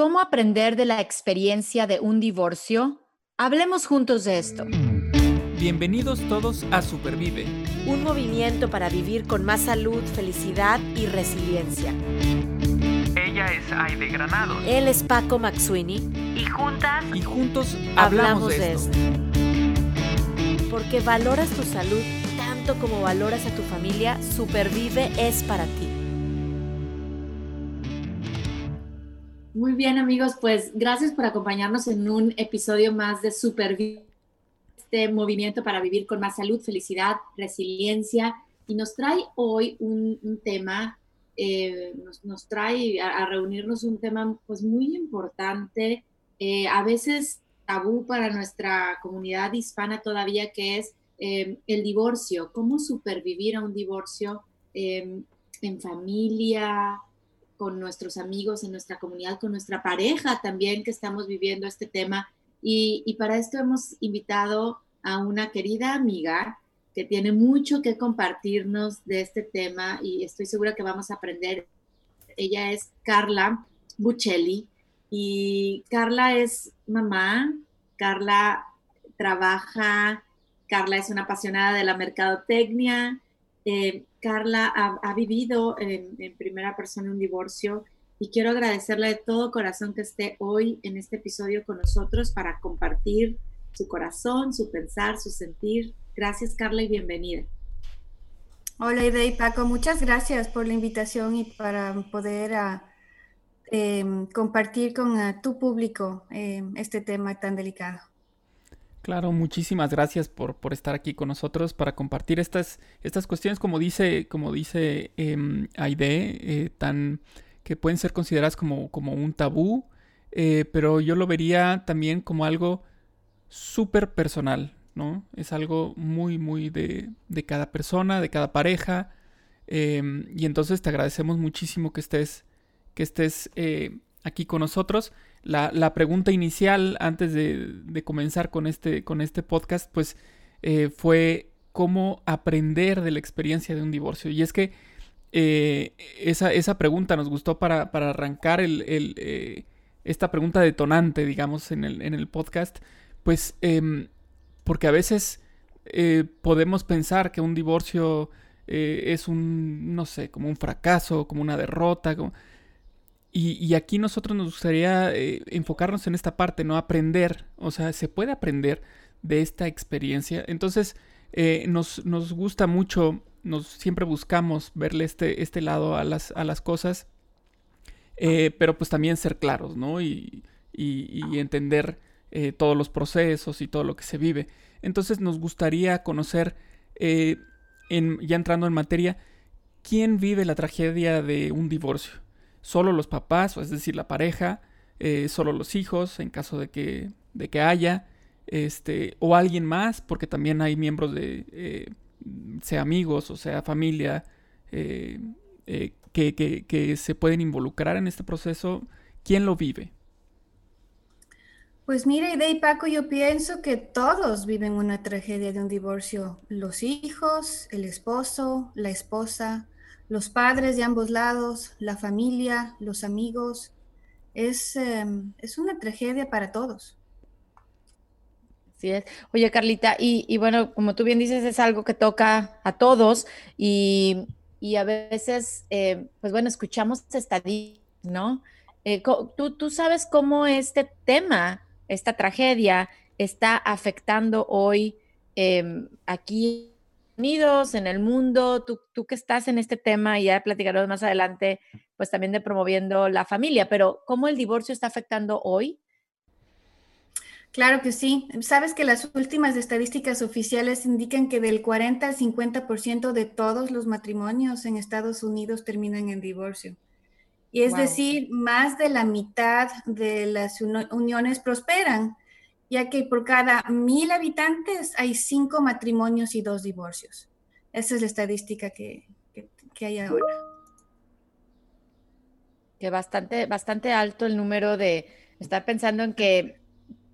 ¿Cómo aprender de la experiencia de un divorcio? Hablemos juntos de esto. Bienvenidos todos a Supervive. Un movimiento para vivir con más salud, felicidad y resiliencia. Ella es Aide Granado. Él es Paco Maxuini. Y juntas. Y juntos hablamos, de, esto. Porque valoras tu salud tanto como valoras a tu familia, Supervive es para ti. Muy bien amigos, pues gracias por acompañarnos en un episodio más de Supervive, este movimiento para vivir con más salud, felicidad, resiliencia. Y nos trae hoy un, tema, eh, nos, trae a, reunirnos un tema pues muy importante, eh, a veces tabú para nuestra comunidad hispana todavía, que es eh, el divorcio, cómo supervivir a un divorcio en familia, con nuestros amigos, en nuestra comunidad, con nuestra pareja también que estamos viviendo este tema. Y, para esto hemos invitado a una querida amiga que tiene mucho que compartirnos de este tema y estoy segura que vamos a aprender. Ella es Carla Buccelli y Carla es mamá, Carla trabaja, Carla es una apasionada de la mercadotecnia, eh, Carla ha, vivido en, primera persona un divorcio y quiero agradecerle de todo corazón que esté hoy en este episodio con nosotros para compartir su corazón, su pensar, su sentir. Gracias Carla y bienvenida. Hola Ida Paco, muchas gracias por la invitación y para poder ah, em, compartir con ah, tu público em, este tema tan delicado. Claro, muchísimas gracias por, por, estar aquí con nosotros para compartir estas, estas cuestiones, como dice, como dice eh, Aide, tan, que pueden ser consideradas como, como un tabú, eh, pero yo lo vería también como algo súper personal, ¿no? Es algo muy, muy de, de cada persona, de cada pareja, em, y entonces te agradecemos muchísimo que estés, que estés eh, aquí con nosotros la, pregunta inicial antes de, comenzar con este, con este podcast, pues eh, fue cómo aprender de la experiencia de un divorcio. Y es que eh, esa, pregunta nos gustó para, arrancar el, eh, esta pregunta detonante, digamos, en el, en el podcast, pues em, porque a veces podemos pensar que un divorcio es un, no sé, como un fracaso, como una derrota, y, aquí nosotros nos gustaría eh, enfocarnos en esta parte, ¿no? Aprender, o sea, se puede aprender de esta experiencia. Entonces, eh, nos, gusta mucho, nos siempre buscamos verle este, este lado a las, a las cosas, eh, pero pues también ser claros, ¿no? Y, entender todos los procesos y todo lo que se vive. Entonces, nos gustaría conocer, en, ya entrando en materia, quién vive la tragedia de un divorcio solo los papás, es decir, la pareja, eh, solo los hijos, en caso de que, de que haya, este, o alguien más, porque también hay miembros de, eh, sea amigos o sea familia, eh, que, que, se pueden involucrar en este proceso. ¿Quién lo vive? Pues mira, Ide y Paco, yo pienso que todos viven una tragedia de un divorcio. Los hijos, el esposo, la esposa, los padres de ambos lados, la familia, los amigos. Es, em, es una tragedia para todos. Así es. Oye, Carlita, y, bueno, como tú bien dices, es algo que toca a todos y, a veces, eh, pues bueno, escuchamos estadísticas, ¿no? Eh, ¿tú, tú sabes cómo este tema, esta tragedia, está afectando hoy em, aquí Unidos, en el mundo, tú, tú que estás en este tema y ya platicaremos más adelante, pues también de promoviendo la familia, pero ¿cómo el divorcio está afectando hoy? Claro que sí. Sabes que las últimas estadísticas oficiales indican que del 40 al 50% de todos los matrimonios en Estados Unidos terminan en divorcio. Y es decir, más de la mitad de las uniones prosperan ya que por cada mil habitantes hay cinco matrimonios y dos divorcios. Esa es la estadística que, hay ahora. Que bastante, bastante alto el número de, estar pensando en que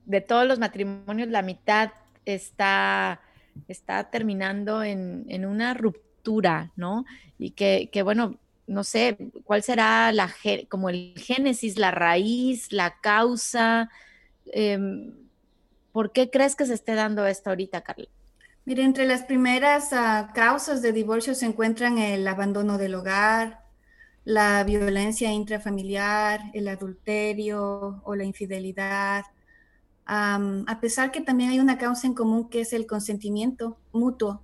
de todos los matrimonios la mitad está, está terminando en, una ruptura, ¿no? Y que, bueno, no sé, cuál será la, como el génesis, la raíz, la causa. Em, ¿Por qué crees que se esté dando esto ahorita, Carla? Mire, entre las primeras ah, causas de divorcio se encuentran el abandono del hogar, la violencia intrafamiliar, el adulterio o la infidelidad. a pesar que también hay una causa en común que es el consentimiento mutuo,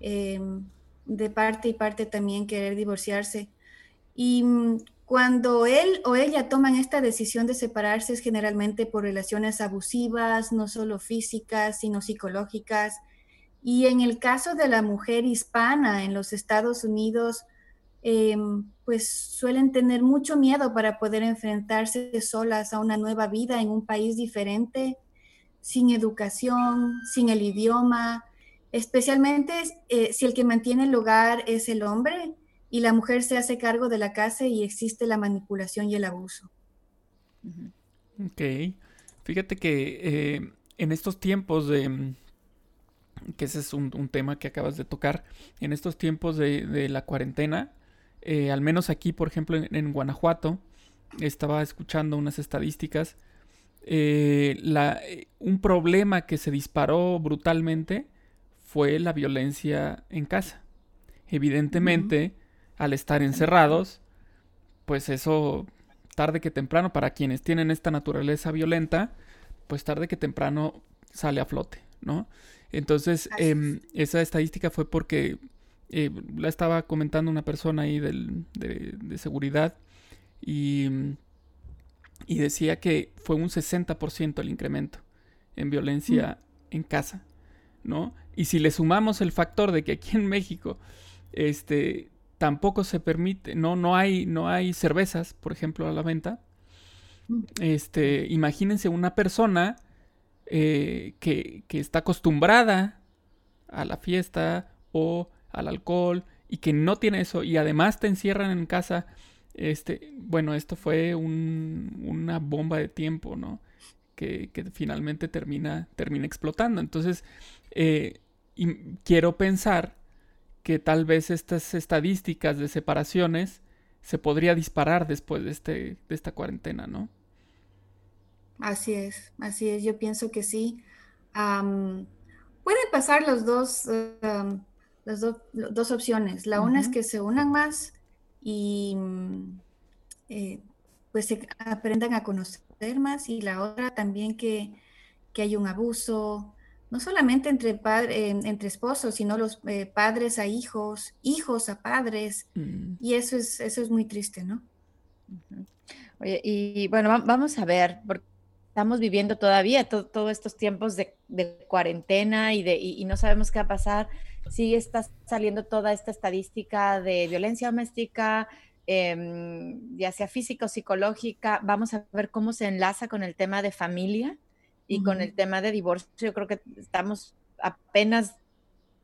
em, de parte y parte también querer divorciarse. Y mm, cuando él o ella toman esta decisión de separarse es generalmente por relaciones abusivas, no solo físicas, sino psicológicas. Y en el caso de la mujer hispana en los Estados Unidos, Em, pues suelen tener mucho miedo para poder enfrentarse solas a una nueva vida en un país diferente, sin educación, sin el idioma, especialmente eh, si el que mantiene el hogar es el hombre y la mujer se hace cargo de la casa y existe la manipulación y el abuso. Ok, fíjate que eh, en estos tiempos de, que ese es un, tema que acabas de tocar, en estos tiempos de la cuarentena, eh, al menos aquí, por ejemplo, en, Guanajuato, estaba escuchando unas estadísticas. Eh, eh, un problema que se disparó brutalmente fue la violencia en casa. Evidentemente, al estar encerrados, pues eso, tarde que temprano, para quienes tienen esta naturaleza violenta, pues tarde que temprano sale a flote, ¿no? Entonces, em, esa estadística fue porque eh, la estaba comentando una persona ahí de, seguridad y, y, decía que fue un 60% el incremento en violencia mm. en casa, ¿no? Y si le sumamos el factor de que aquí en México, este, tampoco se permite, no, no hay, no hay cervezas, por ejemplo, a la venta. Mm. Este, imagínense una persona eh, que, que está acostumbrada a la fiesta o al alcohol y que no tiene eso y además te encierran en casa, este, bueno, esto fue una bomba de tiempo, ¿no? Que, finalmente termina, termina explotando. Entonces, eh, y quiero pensar que tal vez estas estadísticas de separaciones se podría disparar después de, este, de esta cuarentena, ¿no? Así es, así es, yo pienso que sí. pueden pasar los dos, las dos opciones. La una es que se unan más y mm, eh, pues se aprendan a conocer más y la otra también que, que hay un abuso, no solamente entre, padre, entre esposos, sino los eh, padres a hijos, hijos a padres, mm. y eso es, eso es muy triste, ¿no? Oye, y bueno, vamos a ver, porque estamos viviendo todavía todos estos tiempos de, cuarentena y, de, y no sabemos qué va a pasar sí está saliendo toda esta estadística de violencia doméstica, em, ya sea física o psicológica. Vamos a ver cómo se enlaza con el tema de familia y con el tema de divorcio. Yo creo que estamos apenas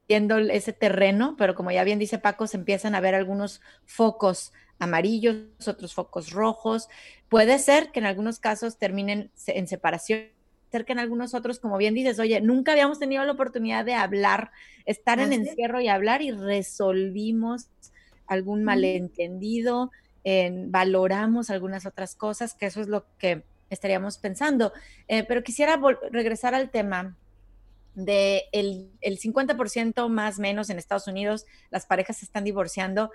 viendo ese terreno, pero como ya bien dice Paco, se empiezan a ver algunos focos amarillos, otros focos rojos. Puede ser que en algunos casos terminen en separación que en algunos otros, como bien dices, oye, nunca habíamos tenido la oportunidad de hablar, estar en encierro y hablar y resolvimos algún malentendido, valoramos algunas otras cosas, que eso es lo que estaríamos pensando. Eh, pero quisiera regresar al tema de el, 50% más menos en Estados Unidos, las parejas se están divorciando.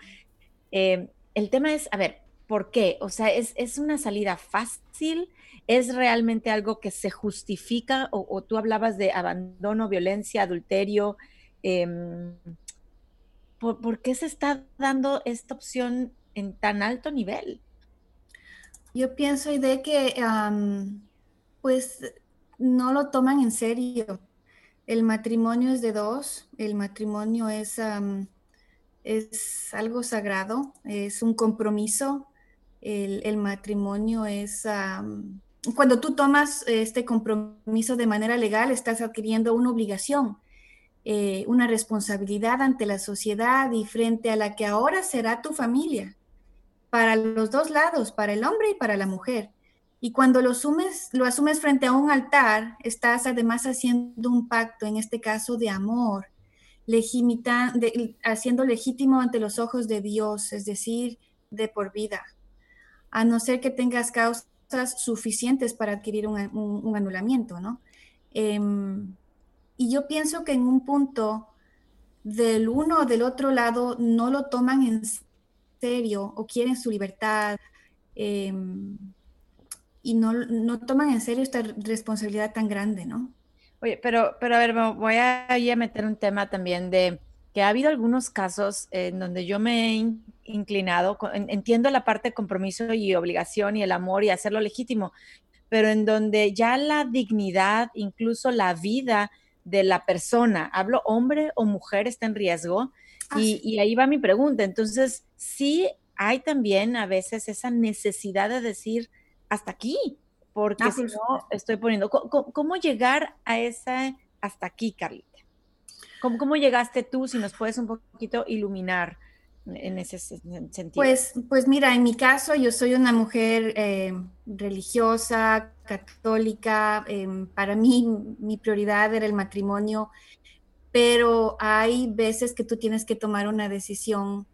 Eh, el tema es, a ver, ¿por qué? O sea, ¿es, es una salida fácil? ¿Es realmente algo que se justifica? O, tú hablabas de abandono, violencia, adulterio. Em, ¿por, qué se está dando esta opción en tan alto nivel? Yo pienso de que pues no lo toman en serio. El matrimonio es de dos, el matrimonio es, es algo sagrado, es un compromiso. El, matrimonio es, cuando tú tomas este compromiso de manera legal, estás adquiriendo una obligación, eh, una responsabilidad ante la sociedad y frente a la que ahora será tu familia, para los dos lados, para el hombre y para la mujer. Y cuando lo, asumes, lo asumes frente a un altar, estás además haciendo un pacto, en este caso de amor, haciendo legítimo ante los ojos de Dios, es decir, de por vida, a no ser que tengas causas suficientes para adquirir un, anulamiento, ¿no? Em, y yo pienso que en un punto del uno o del otro lado no lo toman en serio o quieren su libertad em, y no, no, toman en serio esta responsabilidad tan grande, ¿no? Oye, pero, pero a ver, voy a, a meter un tema también de que ha habido algunos casos en donde yo me he inclinado, entiendo la parte de compromiso y obligación y el amor y hacerlo legítimo, pero en donde ya la dignidad, incluso la vida de la persona, hablo hombre o mujer, está en riesgo. Ah, y, ahí va mi pregunta. Entonces, sí hay también a veces esa necesidad de decir hasta aquí, porque ah, si no estoy poniendo. ¿Cómo, llegar a esa hasta aquí, Carlita? ¿Cómo, ¿Cómo llegaste tú? Si nos puedes un poquito iluminar en ese sentido? Pues, pues mira, en mi caso yo soy una mujer eh, religiosa, católica, em, para mí mi prioridad era el matrimonio, pero hay veces que tú tienes que tomar una decisión,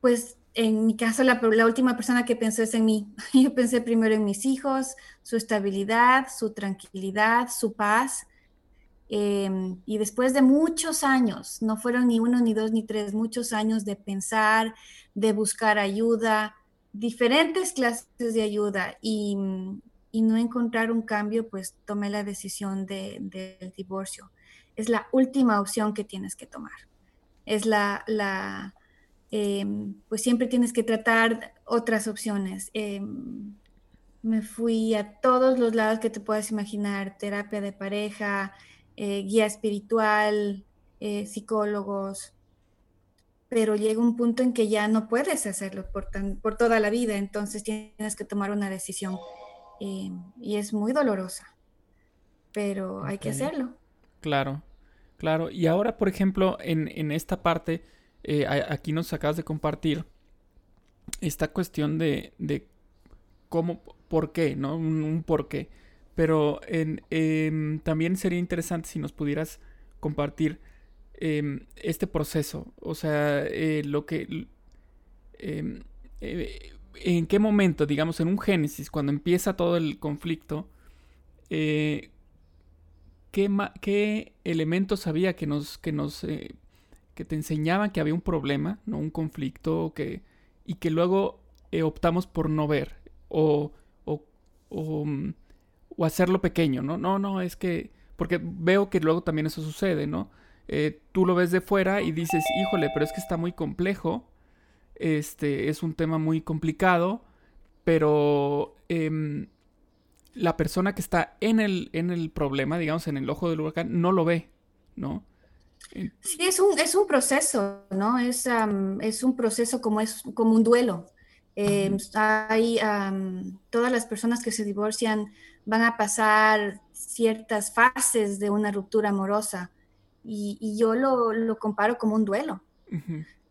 pues en mi caso la, última persona que pensó es en mí. Yo pensé primero en mis hijos, su estabilidad, su tranquilidad, su paz Em, y después de muchos años, no fueron ni uno, ni dos, ni tres, muchos años de pensar, de buscar ayuda, diferentes clases de ayuda y, no encontrar un cambio, pues tomé la decisión del divorcio. Es la última opción que tienes que tomar. Es la, la em, pues siempre tienes que tratar otras opciones. Em, me fui a todos los lados que te puedas imaginar, terapia de pareja, eh, guía espiritual, eh, psicólogos, pero llega un punto en que ya no puedes hacerlo por, por toda la vida, entonces tienes que tomar una decisión eh, y es muy dolorosa, pero hay que hacerlo. Claro, claro. Y ahora, por ejemplo, en, esta parte, aquí nos acabas de compartir esta cuestión de, de cómo, por qué, ¿no? un por qué. Pero em, también sería interesante si nos pudieras compartir em, este proceso. O sea, eh, lo que... Em, eh, ¿En qué momento, digamos, en un génesis, cuando empieza todo el conflicto, eh, ¿qué, elementos había que nos... que nos que te enseñaban que había un problema, ¿no? Un conflicto, que, y que luego optamos por no ver. O, o, o mm, o hacerlo pequeño, ¿no? No, no, es que, porque veo que luego también eso sucede, ¿no? Eh, tú lo ves de fuera y dices, híjole, pero es que está muy complejo, este, es un tema muy complicado, pero em, la persona que está en el, en el problema, digamos, en el ojo del huracán, no lo ve, ¿no? Sí, es un, es un proceso, ¿no? Es, es un proceso como, es, como un duelo. Em, hay todas las personas que se divorcian van a pasar ciertas fases de una ruptura amorosa y, yo lo, comparo como un duelo.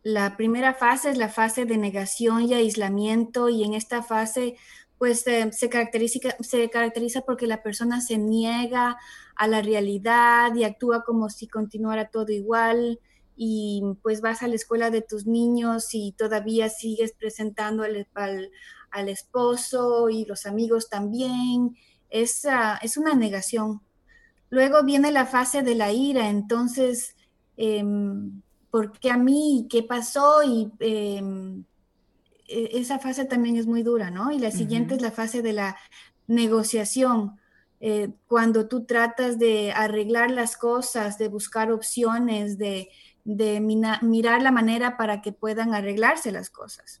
La primera fase es la fase de negación y aislamiento y en esta fase pues eh, se, caracteriza, se caracteriza porque la persona se niega a la realidad y actúa como si continuara todo igual y pues vas a la escuela de tus niños y todavía sigues presentando al, esposo y los amigos también es, es una negación. Luego viene la fase de la ira, entonces, em, ¿por qué a mí? ¿Qué pasó? Y em, esa fase también es muy dura, ¿no? Y la siguiente es la fase de la negociación, eh, cuando tú tratas de arreglar las cosas, de buscar opciones, de, mirar la manera para que puedan arreglarse las cosas.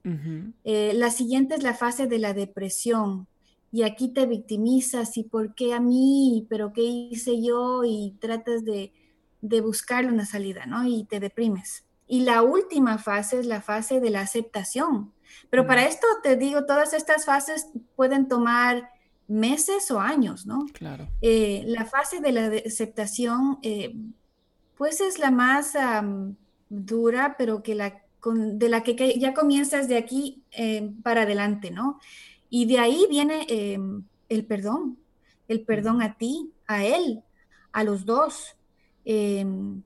Eh, la siguiente es la fase de la depresión, y aquí te victimizas y por qué a mí, pero qué hice yo y tratas de, de buscarle una salida, ¿no? Y te deprimes. Y la última fase es la fase de la aceptación. Pero para esto te digo, todas estas fases pueden tomar meses o años, ¿no? Claro. Eh, la fase de la aceptación, eh, pues es la más dura, pero que la, de la que, ya comienzas de aquí eh, para adelante, ¿no? Y de ahí viene em, el perdón, el perdón a ti, a él, a los dos. Em,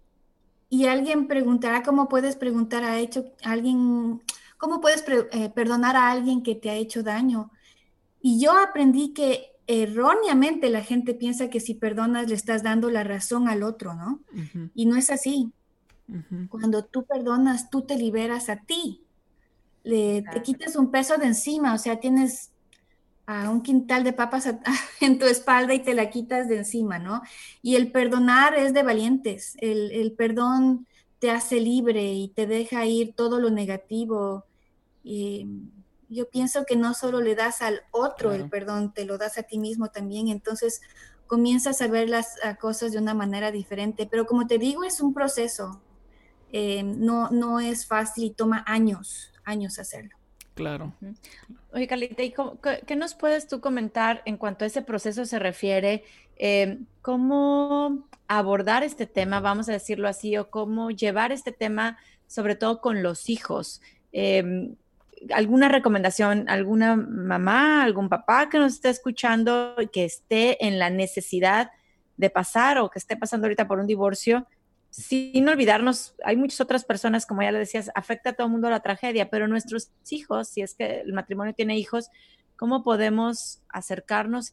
y alguien preguntará cómo puedes preguntar a hecho alguien, cómo puedes eh, perdonar a alguien que te ha hecho daño. Y yo aprendí que erróneamente la gente piensa que si perdonas le estás dando la razón al otro, ¿no? Y no es así. Cuando tú perdonas, tú te liberas a ti. Le, te quitas un peso de encima, o sea, tienes a un quintal de papas en tu espalda y te la quitas de encima, ¿no? Y el perdonar es de valientes. El, perdón te hace libre y te deja ir todo lo negativo. Y yo pienso que no solo le das al otro el perdón, te lo das a ti mismo también. Entonces comienzas a ver las cosas de una manera diferente. Pero como te digo, es un proceso. Eh, no, no es fácil y toma años, años hacerlo. Claro. Oye, Carlita, qué, nos puedes tú comentar en cuanto a ese proceso se refiere? Em, ¿Cómo abordar este tema, vamos a decirlo así, o cómo llevar este tema, sobre todo con los hijos? Em, ¿Alguna recomendación, alguna mamá, algún papá que nos esté escuchando que esté en la necesidad de pasar o que esté pasando ahorita por un divorcio? sin olvidarnos, hay muchas otras personas, como ya le decías, afecta a todo el mundo la tragedia, pero nuestros hijos, si es que el matrimonio tiene hijos, ¿cómo podemos acercarnos?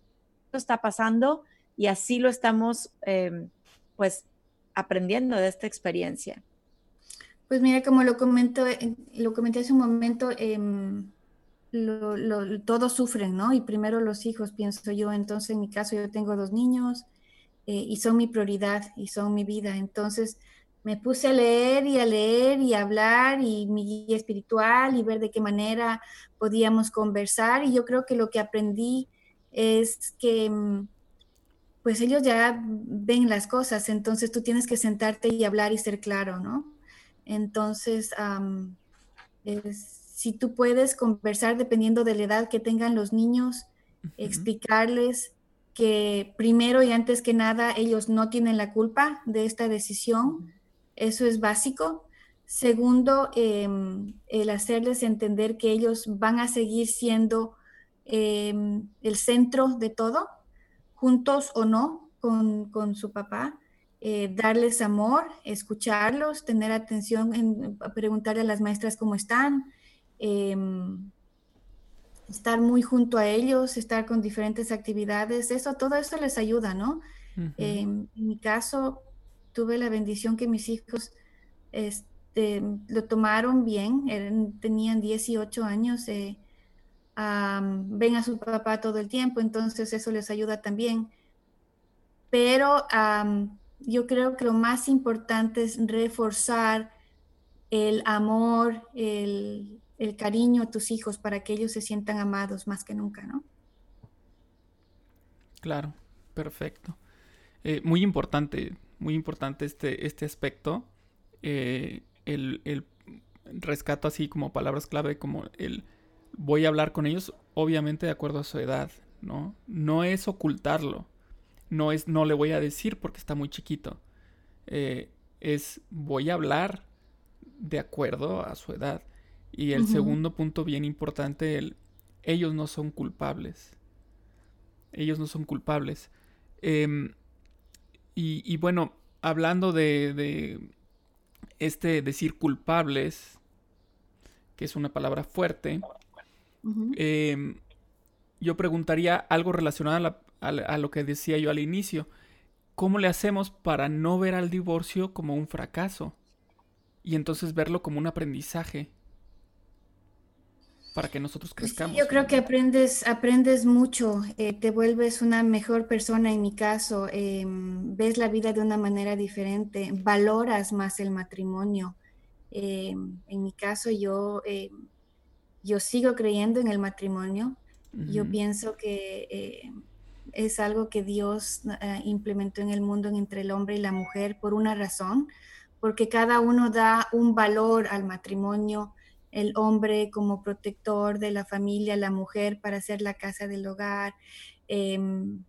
¿Qué está pasando? Y así lo estamos, em, pues, aprendiendo de esta experiencia. Pues mira, como lo comento, lo comenté hace un momento, em, todos sufren, ¿no? Y primero los hijos, pienso yo. Entonces, en mi caso, yo tengo dos niños, eh, y son mi prioridad y son mi vida. Entonces me puse a leer y a leer y a hablar y mi guía espiritual y ver de qué manera podíamos conversar y yo creo que lo que aprendí es que mm, pues ellos ya ven las cosas, entonces tú tienes que sentarte y hablar y ser claro, ¿no? Entonces, si tú puedes conversar dependiendo de la edad que tengan los niños, explicarles que primero y antes que nada ellos no tienen la culpa de esta decisión. Eso es básico. Segundo, em, el hacerles entender que ellos van a seguir siendo em, el centro de todo, juntos o no, con, su papá. Eh, darles amor, escucharlos, tener atención, en, preguntarle a las maestras cómo están. Em, estar muy junto a ellos, estar con diferentes actividades, eso, todo eso les ayuda, ¿no? en mi caso, tuve la bendición que mis hijos este, lo tomaron bien, tenían 18 años, eh, ven a su papá todo el tiempo, entonces eso les ayuda también. Pero yo creo que lo más importante es reforzar el amor, el, cariño a tus hijos para que ellos se sientan amados más que nunca, ¿no? Claro, perfecto. Eh, muy importante, muy importante este, este aspecto. Eh, el, el, rescato así como palabras clave, como el voy a hablar con ellos, obviamente de acuerdo a su edad, ¿no? No es ocultarlo, no es no le voy a decir porque está muy chiquito. Eh, es voy a hablar de acuerdo a su edad. Y el segundo punto bien importante, el, ellos no son culpables. Ellos no son culpables. Em, y, bueno, hablando de, de, este decir culpables, que es una palabra fuerte, em, yo preguntaría algo relacionado a lo que decía yo al inicio. ¿Cómo le hacemos para no ver al divorcio como un fracaso? Y entonces verlo como un aprendizaje para que nosotros pues crezcamos. yo creo que aprendes, aprendes mucho, eh, te vuelves una mejor persona en mi caso, em, ves la vida de una manera diferente, valoras más el matrimonio. Em, en mi caso yo, em, yo sigo creyendo en el matrimonio, yo pienso que es algo que Dios eh, implementó en el mundo entre el hombre y la mujer por una razón, porque cada uno da un valor al matrimonio el hombre como protector de la familia, la mujer para hacer la casa del hogar. Em,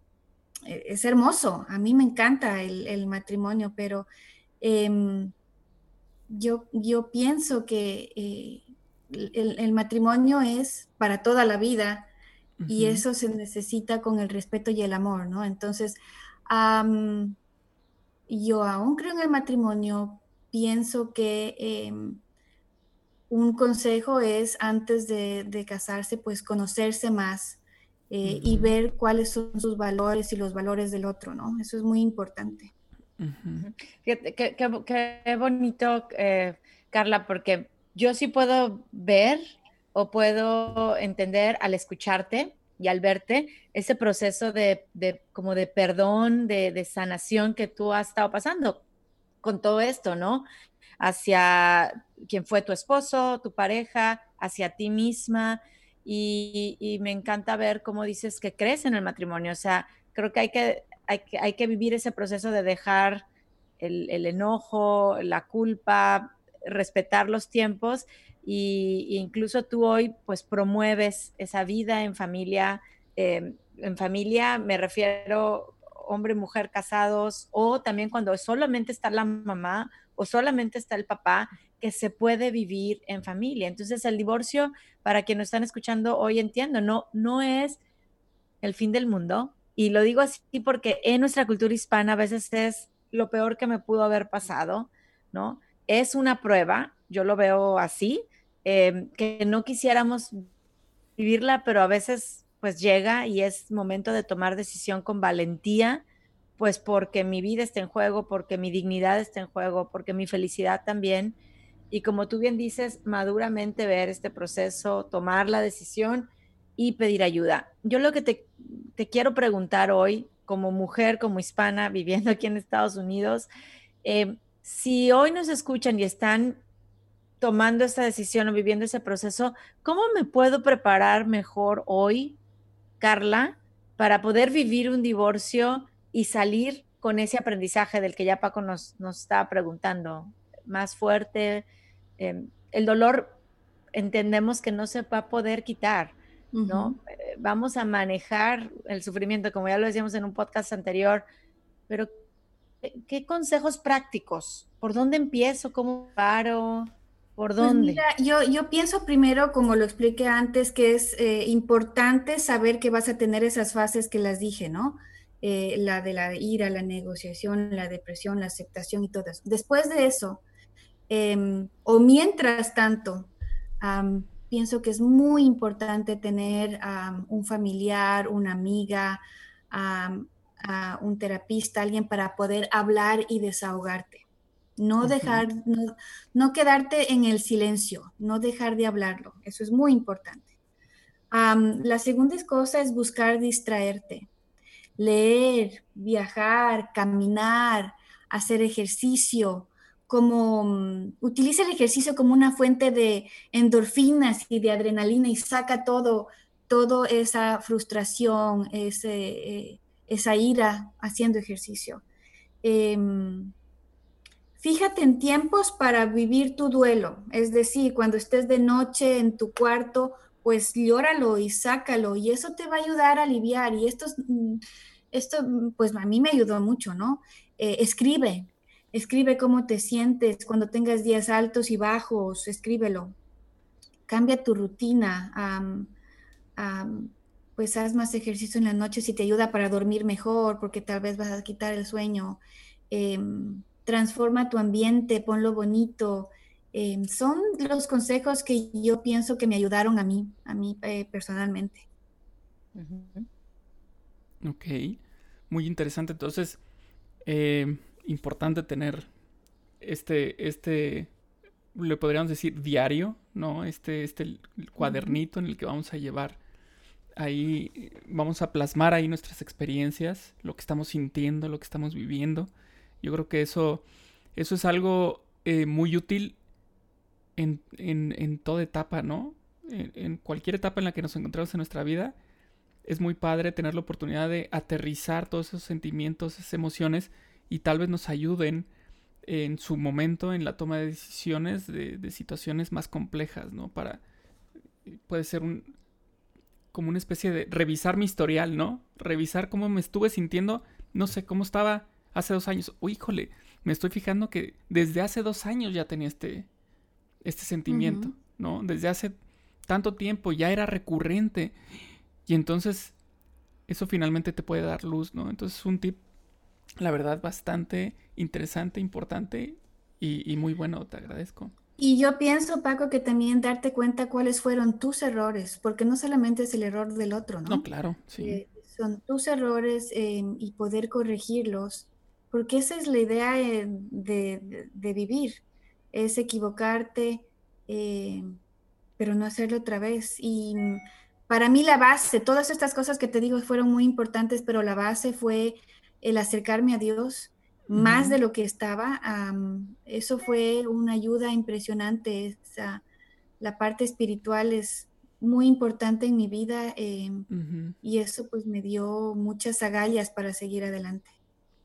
e, es hermoso, a mí me encanta el, matrimonio, pero em, yo, yo, pienso que eh, el, matrimonio es para toda la vida y eso se necesita con el respeto y el amor, ¿no? Entonces, yo aún creo en el matrimonio, pienso que em, un consejo es antes de, casarse, pues conocerse más eh, y ver cuáles son sus valores y los valores del otro, ¿no? Eso es muy importante. qué, bonito, eh, Carla, porque yo sí puedo ver o puedo entender al escucharte y al verte ese proceso de, como de perdón, de, sanación que tú has estado pasando con todo esto, ¿no? Hacia quien fue tu esposo, tu pareja, hacia ti misma. Y, me encanta ver cómo dices que crees en el matrimonio. O sea, creo que hay que, hay que, vivir ese proceso de dejar el enojo, la culpa, respetar los tiempos y, incluso tú hoy pues promueves esa vida en familia. Em, en familia me refiero hombre, mujer casados o también cuando solamente está la mamá o solamente está el papá, que se puede vivir en familia. Entonces el divorcio, para quienes nos están escuchando hoy entiendo, no, no es el fin del mundo. Y lo digo así porque en nuestra cultura hispana a veces es lo peor que me pudo haber pasado, ¿no? Es una prueba, yo lo veo así, Em, que no quisiéramos vivirla, pero a veces pues llega y es momento de tomar decisión con valentía, pues porque mi vida está en juego, porque mi dignidad está en juego, porque mi felicidad también. Y como tú bien dices, maduramente ver este proceso, tomar la decisión y pedir ayuda. Yo lo que te, quiero preguntar hoy, como mujer, como hispana, viviendo aquí en Estados Unidos, em, si hoy nos escuchan y están tomando esta decisión o viviendo ese proceso, ¿cómo me puedo preparar mejor hoy, Carla, para poder vivir un divorcio y salir con ese aprendizaje del que ya Paco nos, nos estaba preguntando? Más fuerte. Em, el dolor entendemos que no se va a poder quitar, ¿no? Eh, vamos a manejar el sufrimiento, como ya lo decíamos en un podcast anterior, pero ¿qué, consejos prácticos? ¿Por dónde empiezo? ¿Cómo paro? ¿Por pues dónde? yo, yo pienso primero, como lo expliqué antes, que es eh, importante saber que vas a tener esas fases que las dije, ¿no? Eh, la de la ira, la negociación, la depresión, la aceptación y todo eso. Después de eso, em, o mientras tanto, pienso que es muy importante tener un familiar, una amiga, un terapista, alguien para poder hablar y desahogarte. No dejar, no, quedarte en el silencio, no dejar de hablarlo. Eso es muy importante. la segunda cosa es buscar distraerte. Leer, viajar, caminar, hacer ejercicio, como mm, utiliza el ejercicio como una fuente de endorfinas y de adrenalina y saca todo, toda esa frustración, ese, eh, esa ira haciendo ejercicio. Em, Fíjate en tiempos para vivir tu duelo, es decir, cuando estés de noche en tu cuarto, pues llóralo y sácalo y eso te va a ayudar a aliviar. Y esto, mm, esto mm, pues a mí me ayudó mucho, ¿no? Eh, escribe, escribe cómo te sientes cuando tengas días altos y bajos, escríbelo. Cambia tu rutina, pues haz más ejercicio en la noche si te ayuda para dormir mejor, porque tal vez vas a quitar el sueño. Em, transforma tu ambiente, ponlo bonito. Em, son los consejos que yo pienso que me ayudaron a mí, a mí eh, personalmente. Ok, muy interesante. Entonces, eh, importante tener este, este, le podríamos decir diario, ¿no? Este, este cuadernito en el que vamos a llevar ahí, vamos a plasmar ahí nuestras experiencias, lo que estamos sintiendo, lo que estamos viviendo yo creo que eso, eso es algo eh, muy útil en, en, toda etapa, ¿no? En, cualquier etapa en la que nos encontramos en nuestra vida, es muy padre tener la oportunidad de aterrizar todos esos sentimientos, esas emociones y tal vez nos ayuden en su momento en la toma de decisiones de, de situaciones más complejas, ¿no? Para, puede ser un, como una especie de revisar mi historial, ¿no? Revisar cómo me estuve sintiendo, no sé, cómo estaba hace dos años. Uy, híjole, me estoy fijando que desde hace dos años ya tenía este, este sentimiento, ¿no? Desde hace tanto tiempo ya era recurrente. Y entonces eso finalmente te puede dar luz, ¿no? Entonces un tip la verdad, bastante interesante, importante y, muy bueno, te agradezco. Y yo pienso, Paco, que también darte cuenta cuáles fueron tus errores, porque no solamente es el error del otro, ¿no? No, claro, sí. Eh, son tus errores em, y poder corregirlos, porque esa es la idea eh, de, vivir, es equivocarte, em, pero no hacerlo otra vez. Y para mí la base, todas estas cosas que te digo fueron muy importantes, pero la base fue el acercarme a Dios más de lo que estaba. eso fue una ayuda impresionante. la parte espiritual es muy importante en mi vida em, y eso pues me dio muchas agallas para seguir adelante.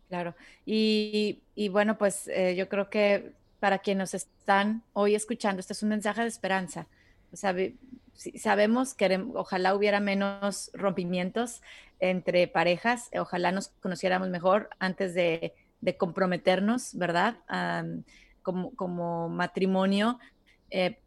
Claro, y, bueno, pues eh, yo creo que para quienes nos están hoy escuchando, este es un mensaje de esperanza. sabemos que ojalá hubiera menos rompimientos entre parejas, ojalá nos conociéramos mejor antes de, comprometernos, ¿verdad? como, matrimonio. Eh,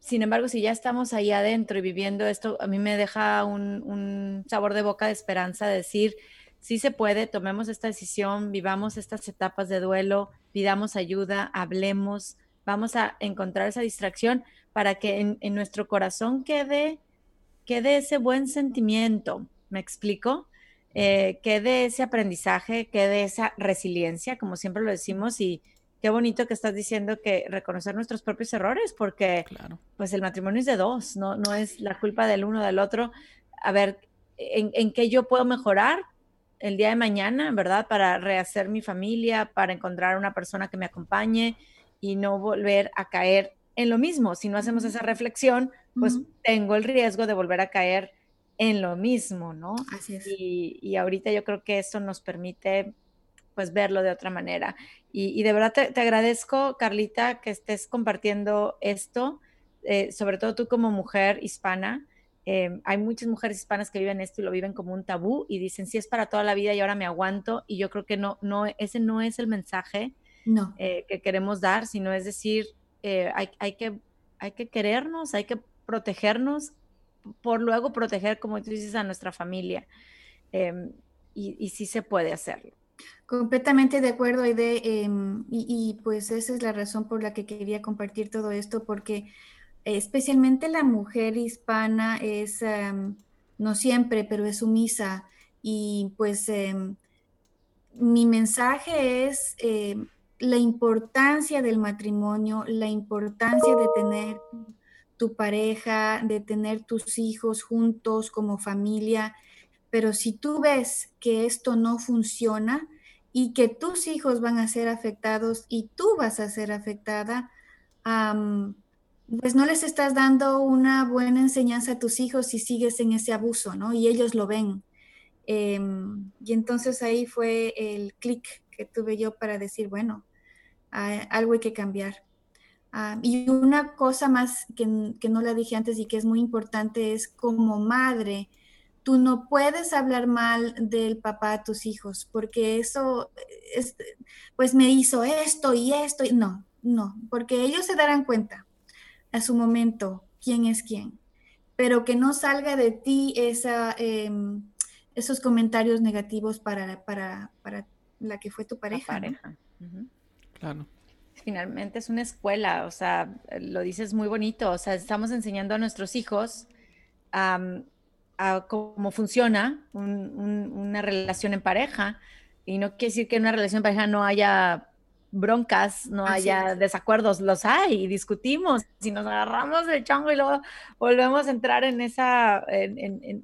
sin embargo, si ya estamos ahí adentro y viviendo esto, a mí me deja un, sabor de boca de esperanza de decir, sí se puede, tomemos esta decisión, vivamos estas etapas de duelo, pidamos ayuda, hablemos, vamos a encontrar esa distracción para que en, nuestro corazón quede, quede ese buen sentimiento, ¿me explico? Eh, quede ese aprendizaje, quede esa resiliencia, como siempre lo decimos, y qué bonito que estás diciendo que reconocer nuestros propios errores, porque pues el matrimonio es de dos, no, no es la culpa del uno o del otro. A ver, ¿en, ¿en, qué yo puedo mejorar el día de mañana, verdad? Para rehacer mi familia, para encontrar una persona que me acompañe y no volver a caer en lo mismo. Si no hacemos esa reflexión, pues tengo el riesgo de volver a caer en lo mismo, ¿no? Así es. Y, y ahorita yo creo que eso nos permite pues verlo de otra manera. Y, de verdad te, agradezco, Carlita, que estés compartiendo esto, eh, sobre todo tú como mujer hispana. Eh, hay muchas mujeres hispanas que viven esto y lo viven como un tabú y dicen, sí es para toda la vida y ahora me aguanto. Y yo creo que no, no ese no es el mensaje no. Eh, que queremos dar, sino es decir, hay, hay, que, hay que querernos, hay que protegernos, por luego proteger, como tú dices, a nuestra familia. Em, y, sí se puede hacerlo. Completamente de acuerdo, Aide, em, y, pues esa es la razón por la que quería compartir todo esto, porque especialmente la mujer hispana es, em, no siempre, pero es sumisa, y pues mi mensaje es la importancia del matrimonio, la importancia de tener tu pareja, de tener tus hijos juntos como familia, pero si tú ves que esto no funciona, y que tus hijos van a ser afectados y tú vas a ser afectada, pues no les estás dando una buena enseñanza a tus hijos si sigues en ese abuso, ¿no? Y ellos lo ven. Em, y entonces ahí fue el clic que tuve yo para decir, bueno, algo hay que cambiar. Y una cosa más que, que, no la dije antes y que es muy importante es como madre, tú no puedes hablar mal del papá a tus hijos, porque eso, pues me hizo esto y esto. Y, no, no, porque ellos se darán cuenta a su momento quién es quién, pero que no salga de ti esa, em, esos comentarios negativos para, para, para, la que fue tu pareja. pareja. Claro. Finalmente es una escuela, o sea, lo dices muy bonito, o sea, estamos enseñando a nuestros hijos a cómo funciona una relación en pareja. Y no quiere decir que en una relación en pareja no haya broncas, no haya desacuerdos, los hay, y discutimos, si nos agarramos el chango y luego volvemos a entrar en esa,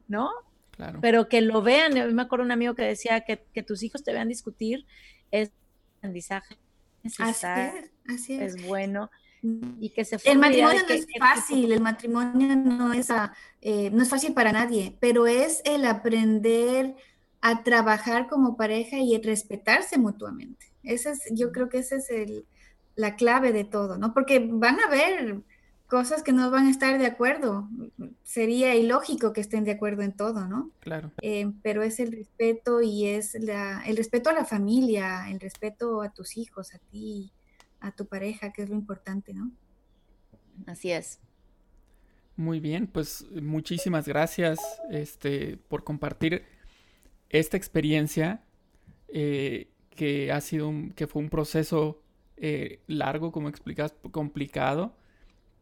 ¿no? Claro. Pero que lo vean, me acuerdo un amigo que decía que, tus hijos te vean discutir es aprendizaje. Así es, así es. Es bueno y que se El matrimonio no es fácil, el matrimonio no es, eh, no es fácil para nadie, pero es el aprender a trabajar como pareja y respetarse mutuamente. Ese es, yo creo que esa es el, la clave de todo, ¿no? Porque van a haber cosas que no van a estar de acuerdo. Sería ilógico que estén de acuerdo en todo, ¿no? Claro. Eh, pero es el respeto y es la, el respeto a la familia, el respeto a tus hijos, a ti, a tu pareja, que es lo importante, ¿no? Así es. Muy bien, pues muchísimas gracias este, por compartir esta experiencia eh, que ha sido un, que fue un proceso eh, largo, como explicas, complicado,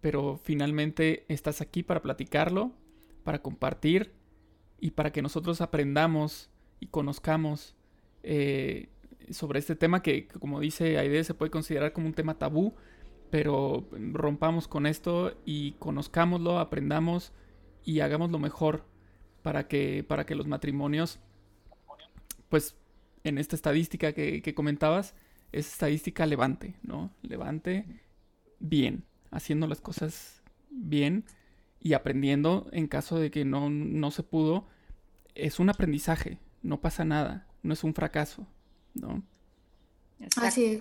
pero finalmente estás aquí para platicarlo, para compartir y para que nosotros aprendamos y conozcamos eh, sobre este tema que, como dice Aide, se puede considerar como un tema tabú, pero rompamos con esto y conozcámoslo, aprendamos y hagamos lo mejor para que, para que los matrimonios, pues en esta estadística que, que comentabas, es estadística levante, ¿no? Levante bien, haciendo las cosas bien y aprendiendo en caso de que no, no se pudo. Es un aprendizaje, no pasa nada, no es un fracaso, ¿no? Así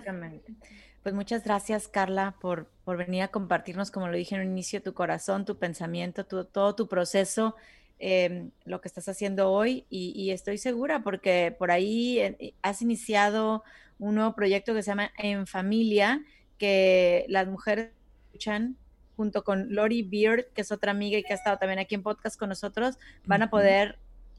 Pues muchas gracias, Carla, por, por, venir a compartirnos, como lo dije en un inicio, tu corazón, tu pensamiento, todo tu proceso, em, lo que estás haciendo hoy. Y, y, estoy segura porque por ahí eh, has iniciado un nuevo proyecto que se llama En Familia, que las mujeres escuchan junto con Lori Beard, que es otra amiga y que ha estado también aquí en podcast con nosotros, van a poder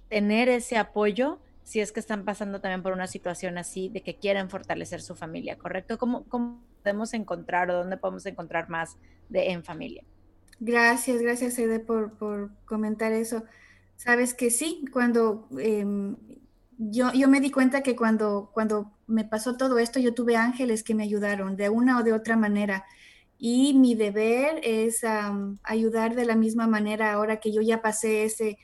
tener ese apoyo si es que están pasando también por una situación así de que quieren fortalecer su familia, ¿correcto? ¿Cómo, cómo podemos encontrar o dónde podemos encontrar más de En Familia? Gracias, gracias Ede por, por comentar eso. Sabes que sí, cuando em, yo, yo me di cuenta que cuando, cuando me pasó todo esto, yo tuve ángeles que me ayudaron de una o de otra manera. Y mi deber es ayudar de la misma manera ahora que yo ya pasé ese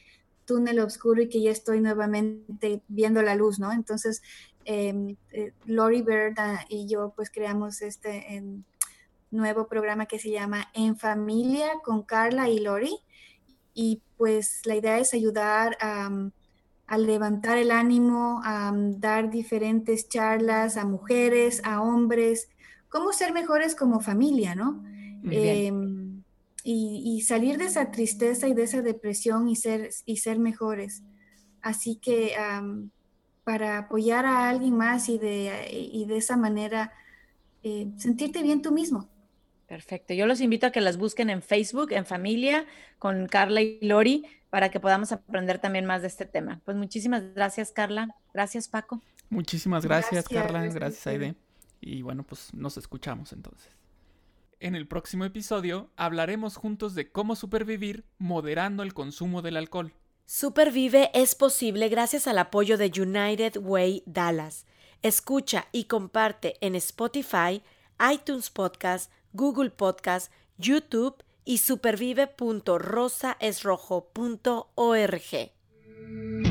túnel oscuro y que ya estoy nuevamente viendo la luz, ¿no? Entonces, eh, Lori Bird y yo pues creamos este nuevo programa que se llama En Familia con Carla y Lori. Y pues la idea es ayudar a a levantar el ánimo, a dar diferentes charlas a mujeres, a hombres, cómo ser mejores como familia, ¿no? Em, y, salir de esa tristeza y de esa depresión y ser, y ser mejores. Así que para apoyar a alguien más y de, y de esa manera eh, sentirte bien tú mismo. Perfecto. Yo los invito a que las busquen en Facebook, en familia, con Carla y Lori para que podamos aprender también más de este tema. Pues muchísimas gracias, Carla. Gracias, Paco. Muchísimas gracias, Carla. Gracias, Aide. Y bueno, pues nos escuchamos entonces. En el próximo episodio hablaremos juntos de cómo supervivir moderando el consumo del alcohol. Supervive es posible gracias al apoyo de United Way Dallas. Escucha y comparte en Spotify, iTunes Podcast, Google Podcast, YouTube y supervive.rosaesrojo.org.